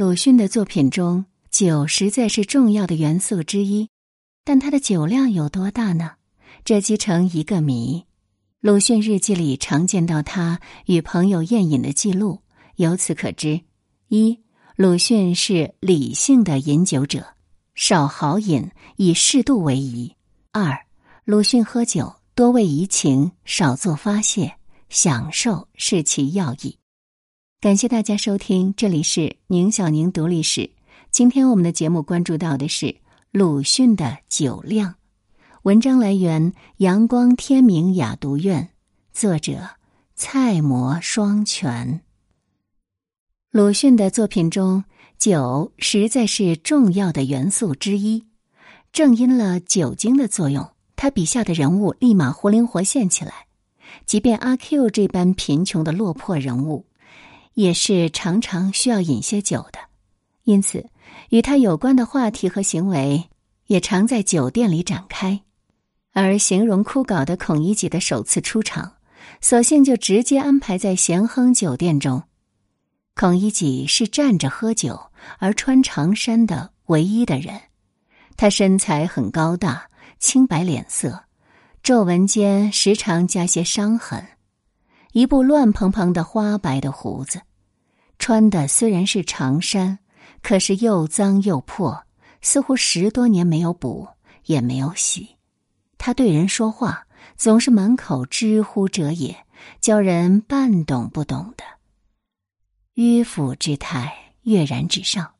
鲁迅的作品中，酒实在是重要的元素之一，但他的酒量有多大呢？这即成一个谜。鲁迅日记里常见到他与朋友宴饮的记录，由此可知：一、鲁迅是理性的饮酒者，少豪饮，以适度为宜；二、鲁迅喝酒多为怡情，少作发泄，享受是其要义。感谢大家收听，这里是宁小宁读历史。今天我们的节目关注到的是鲁迅的酒量。文章来源：阳光天明雅读院，作者：菜魔双全。鲁迅的作品中，酒实在是重要的元素之一。正因了酒精的作用，他笔下的人物立马活灵活现起来。即便阿 Q 这般贫穷的落魄人物。也是常常需要饮些酒的，因此与他有关的话题和行为也常在酒店里展开。而形容枯槁的孔乙己的首次出场，索性就直接安排在咸亨酒店中。孔乙己是站着喝酒而穿长衫的唯一的人，他身材很高大，青白脸色，皱纹间时常加些伤痕。一部乱蓬蓬的花白的胡子，穿的虽然是长衫，可是又脏又破，似乎十多年没有补也没有洗。他对人说话总是满口“知乎者也”，叫人半懂不懂的，迂腐之态跃然纸上。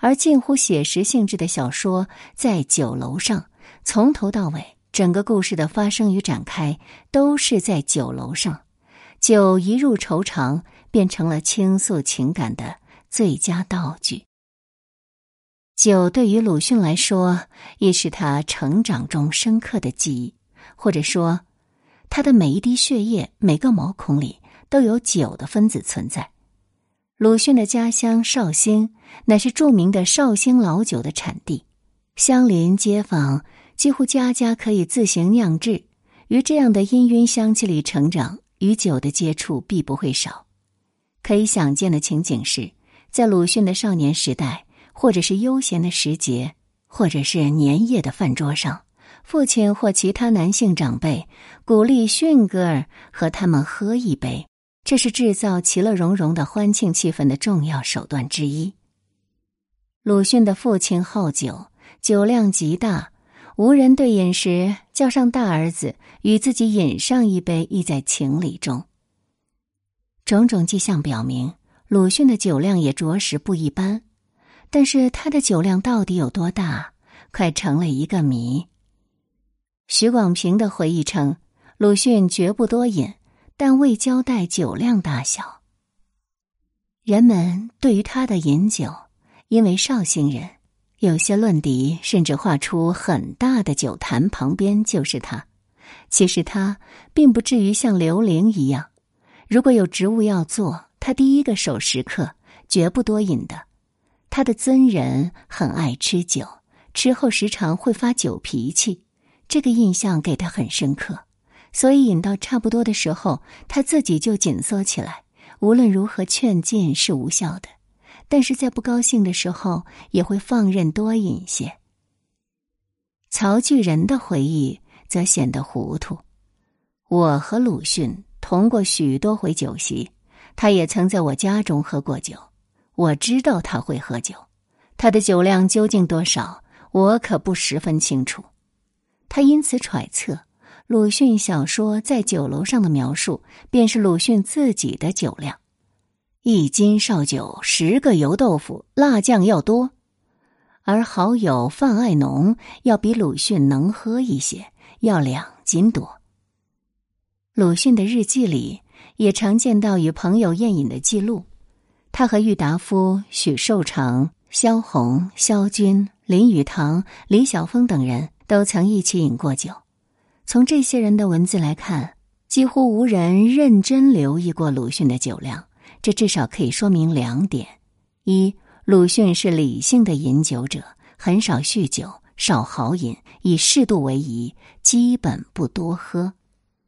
而近乎写实性质的小说，在酒楼上，从头到尾，整个故事的发生与展开都是在酒楼上。酒一入愁肠，变成了倾诉情感的最佳道具。酒对于鲁迅来说，亦是他成长中深刻的记忆，或者说，他的每一滴血液、每个毛孔里都有酒的分子存在。鲁迅的家乡绍兴，乃是著名的绍兴老酒的产地，乡邻街坊几乎家家可以自行酿制。于这样的氤氲香气里成长。与酒的接触必不会少，可以想见的情景是，在鲁迅的少年时代，或者是悠闲的时节，或者是年夜的饭桌上，父亲或其他男性长辈鼓励迅哥儿和他们喝一杯，这是制造其乐融融的欢庆气氛的重要手段之一。鲁迅的父亲好酒，酒量极大。无人对饮时叫上大儿子与自己饮上一杯，亦在情理中。种种迹象表明，鲁迅的酒量也着实不一般。但是他的酒量到底有多大，快成了一个谜。徐广平的回忆称，鲁迅绝不多饮，但未交代酒量大小。人们对于他的饮酒，因为绍兴人。有些论敌甚至画出很大的酒坛，旁边就是他。其实他并不至于像刘伶一样，如果有职务要做，他第一个守时刻，绝不多饮的。他的尊人很爱吃酒，吃后时常会发酒脾气，这个印象给他很深刻。所以饮到差不多的时候，他自己就紧缩起来，无论如何劝进是无效的。但是在不高兴的时候，也会放任多饮些。曹巨人的回忆则显得糊涂。我和鲁迅同过许多回酒席，他也曾在我家中喝过酒。我知道他会喝酒，他的酒量究竟多少，我可不十分清楚。他因此揣测，鲁迅小说在酒楼上的描述，便是鲁迅自己的酒量。一斤绍酒，十个油豆腐，辣酱要多；而好友范爱农要比鲁迅能喝一些，要两斤多。鲁迅的日记里也常见到与朋友宴饮的记录，他和郁达夫、许寿裳、萧红、萧军、林语堂、李晓峰等人都曾一起饮过酒。从这些人的文字来看，几乎无人认真留意过鲁迅的酒量。这至少可以说明两点：一，鲁迅是理性的饮酒者，很少酗酒，少豪饮，以适度为宜，基本不多喝；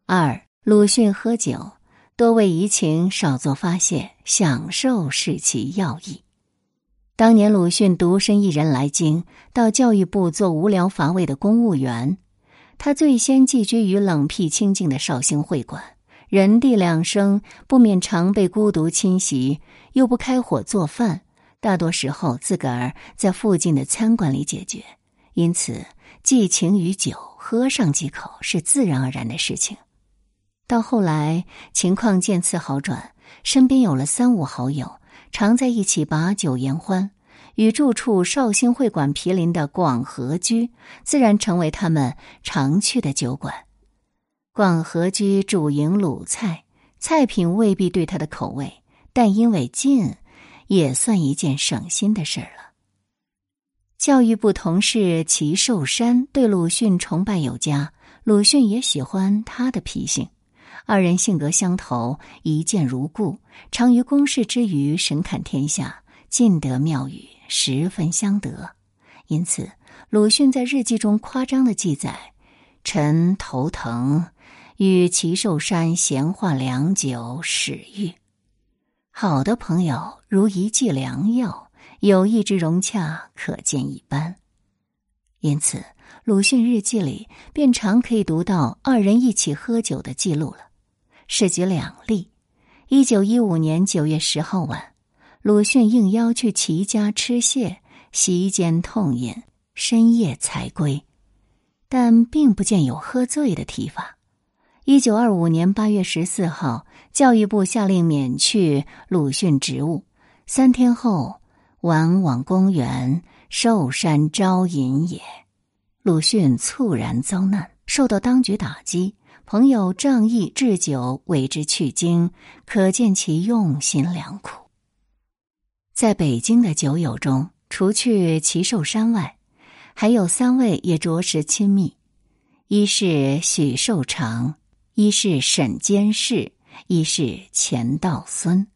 二，鲁迅喝酒多为怡情，少作发泄，享受是其要义。当年鲁迅独身一人来京，到教育部做无聊乏味的公务员。他最先寄居于冷僻清静的绍兴会馆，人地两生不免常被孤独侵袭，又不开火做饭，大多时候自个儿在附近的餐馆里解决。因此，寄情于酒，喝上几口是自然而然的事情。到后来，情况渐次好转，身边有了三五好友。常在一起把酒言欢，与住处绍兴会馆毗邻的广和居，自然成为他们常去的酒馆。广和居主营鲁菜，菜品未必对他的口味，但因为近，也算一件省心的事儿了。教育部同事齐寿山对鲁迅崇拜有加，鲁迅也喜欢他的脾性。二人性格相投，一见如故，常于公事之余神侃天下，尽得妙语，十分相得。因此，鲁迅在日记中夸张的记载：“臣头疼，与齐寿山闲话良久，始愈。”好的朋友如一剂良药，友谊之融洽可见一斑。因此，鲁迅日记里便常可以读到二人一起喝酒的记录了。是举两例：一九一五年九月十号晚，鲁迅应邀去齐家吃蟹，席间痛饮，深夜才归，但并不见有喝醉的提法。一九二五年八月十四号，教育部下令免去鲁迅职务，三天后晚往公园寿山招饮也。鲁迅猝然遭难，受到当局打击。朋友仗义置酒为之去京，可见其用心良苦。在北京的酒友中，除去齐寿山外，还有三位也着实亲密：一是许寿裳，一是沈监事，一是钱道孙。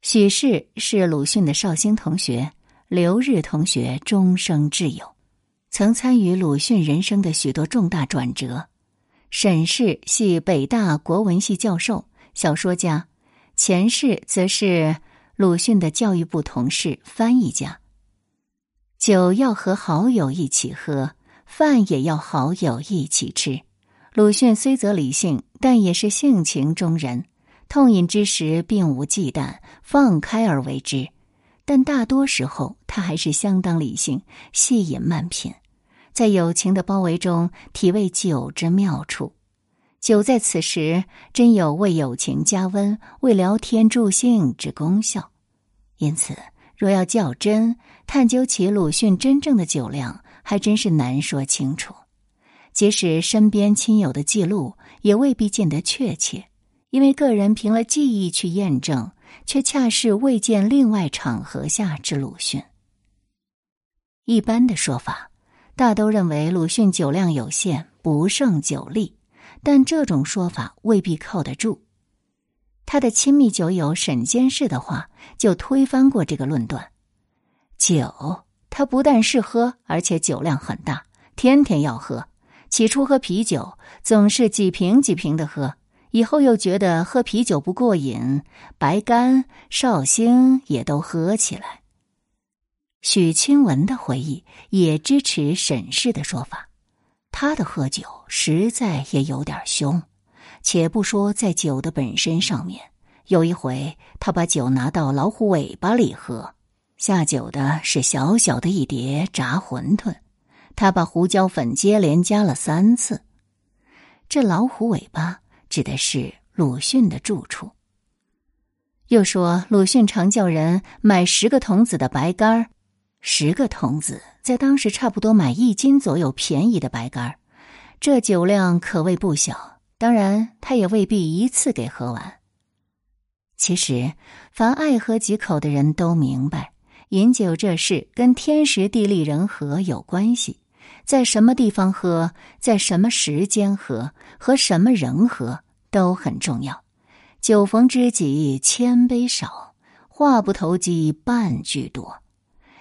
许氏是鲁迅的绍兴同学，留日同学，终生挚友，曾参与鲁迅人生的许多重大转折。沈氏系北大国文系教授、小说家，钱氏则是鲁迅的教育部同事、翻译家。酒要和好友一起喝，饭也要好友一起吃。鲁迅虽则理性，但也是性情中人，痛饮之时并无忌惮，放开而为之。但大多时候，他还是相当理性，细饮慢品。在友情的包围中，体味酒之妙处。酒在此时真有为友情加温、为聊天助兴之功效。因此，若要较真探究起鲁迅真正的酒量，还真是难说清楚。即使身边亲友的记录，也未必见得确切，因为个人凭了记忆去验证，却恰是未见另外场合下之鲁迅。一般的说法。大都认为鲁迅酒量有限，不胜酒力，但这种说法未必靠得住。他的亲密酒友沈监事的话就推翻过这个论断：酒他不但是喝，而且酒量很大，天天要喝。起初喝啤酒总是几瓶几瓶的喝，以后又觉得喝啤酒不过瘾，白干、绍兴也都喝起来。许清文的回忆也支持沈氏的说法，他的喝酒实在也有点凶。且不说在酒的本身上面，有一回他把酒拿到老虎尾巴里喝，下酒的是小小的一碟炸馄饨，他把胡椒粉接连加了三次。这老虎尾巴指的是鲁迅的住处。又说鲁迅常叫人买十个童子的白干儿。十个童子在当时差不多买一斤左右便宜的白干这酒量可谓不小。当然，他也未必一次给喝完。其实，凡爱喝几口的人都明白，饮酒这事跟天时地利人和有关系，在什么地方喝，在什么时间喝，和什么人喝都很重要。酒逢知己千杯少，话不投机半句多。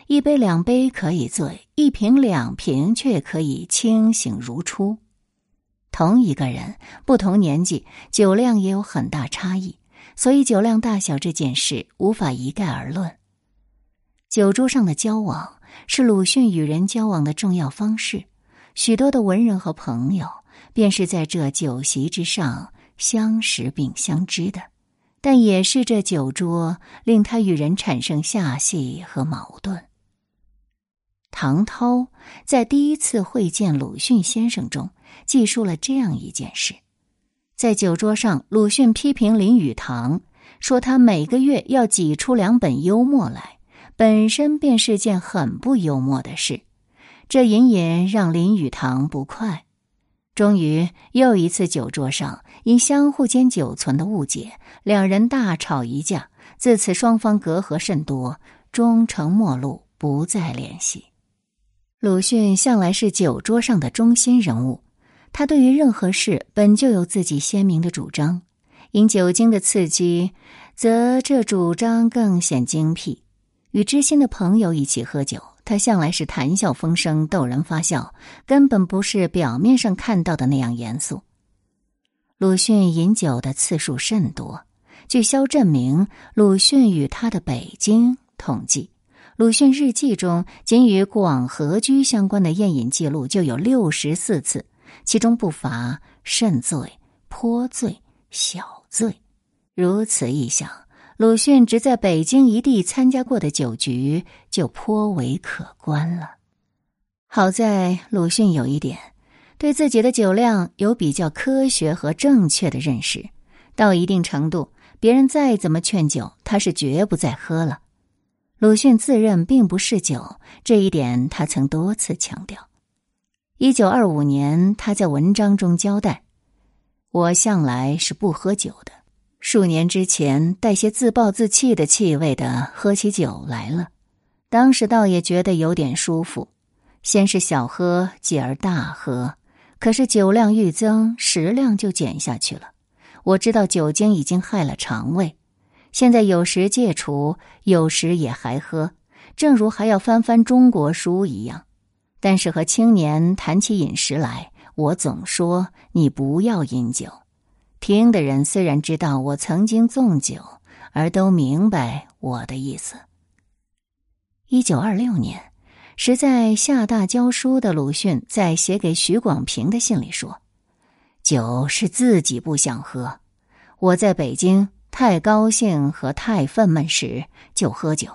一杯两杯可以醉，一瓶两瓶却可以清醒如初。同一个人，不同年纪，酒量也有很大差异，所以酒量大小这件事无法一概而论。酒桌上的交往是鲁迅与人交往的重要方式，许多的文人和朋友便是在这酒席之上相识并相知的，但也是这酒桌令他与人产生下隙和矛盾。唐涛在第一次会见鲁迅先生中记述了这样一件事：在酒桌上，鲁迅批评林语堂，说他每个月要挤出两本幽默来，本身便是件很不幽默的事。这隐隐让林语堂不快。终于，又一次酒桌上，因相互间久存的误解，两人大吵一架。自此，双方隔阂甚多，终成陌路，不再联系。鲁迅向来是酒桌上的中心人物，他对于任何事本就有自己鲜明的主张，因酒精的刺激，则这主张更显精辟。与知心的朋友一起喝酒，他向来是谈笑风生、逗人发笑，根本不是表面上看到的那样严肃。鲁迅饮酒的次数甚多，据肖振明《鲁迅与他的北京》统计。鲁迅日记中，仅与广和居相关的宴饮记录就有六十四次，其中不乏甚醉、颇醉、小醉。如此一想，鲁迅只在北京一地参加过的酒局就颇为可观了。好在鲁迅有一点，对自己的酒量有比较科学和正确的认识，到一定程度，别人再怎么劝酒，他是绝不再喝了。鲁迅自认并不嗜酒，这一点他曾多次强调。一九二五年，他在文章中交代：“我向来是不喝酒的，数年之前带些自暴自弃的气味的喝起酒来了，当时倒也觉得有点舒服。先是小喝，继而大喝，可是酒量愈增，食量就减下去了。我知道酒精已经害了肠胃。”现在有时戒除，有时也还喝，正如还要翻翻中国书一样。但是和青年谈起饮食来，我总说你不要饮酒。听的人虽然知道我曾经纵酒，而都明白我的意思。一九二六年，时在厦大教书的鲁迅在写给许广平的信里说：“酒是自己不想喝，我在北京。”太高兴和太愤懑时就喝酒，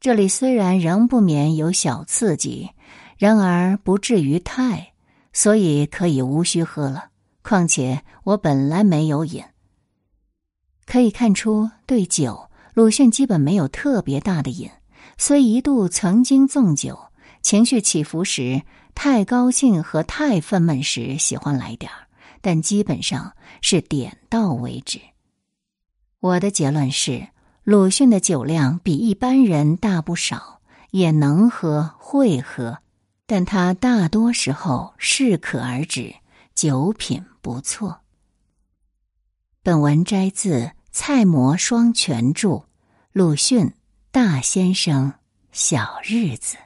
这里虽然仍不免有小刺激，然而不至于太，所以可以无需喝了。况且我本来没有瘾。可以看出，对酒，鲁迅基本没有特别大的瘾。虽一度曾经纵酒，情绪起伏时，太高兴和太愤懑时喜欢来点儿，但基本上是点到为止。我的结论是，鲁迅的酒量比一般人大不少，也能喝会喝，但他大多时候适可而止，酒品不错。本文摘自蔡模双全著《鲁迅大先生小日子》。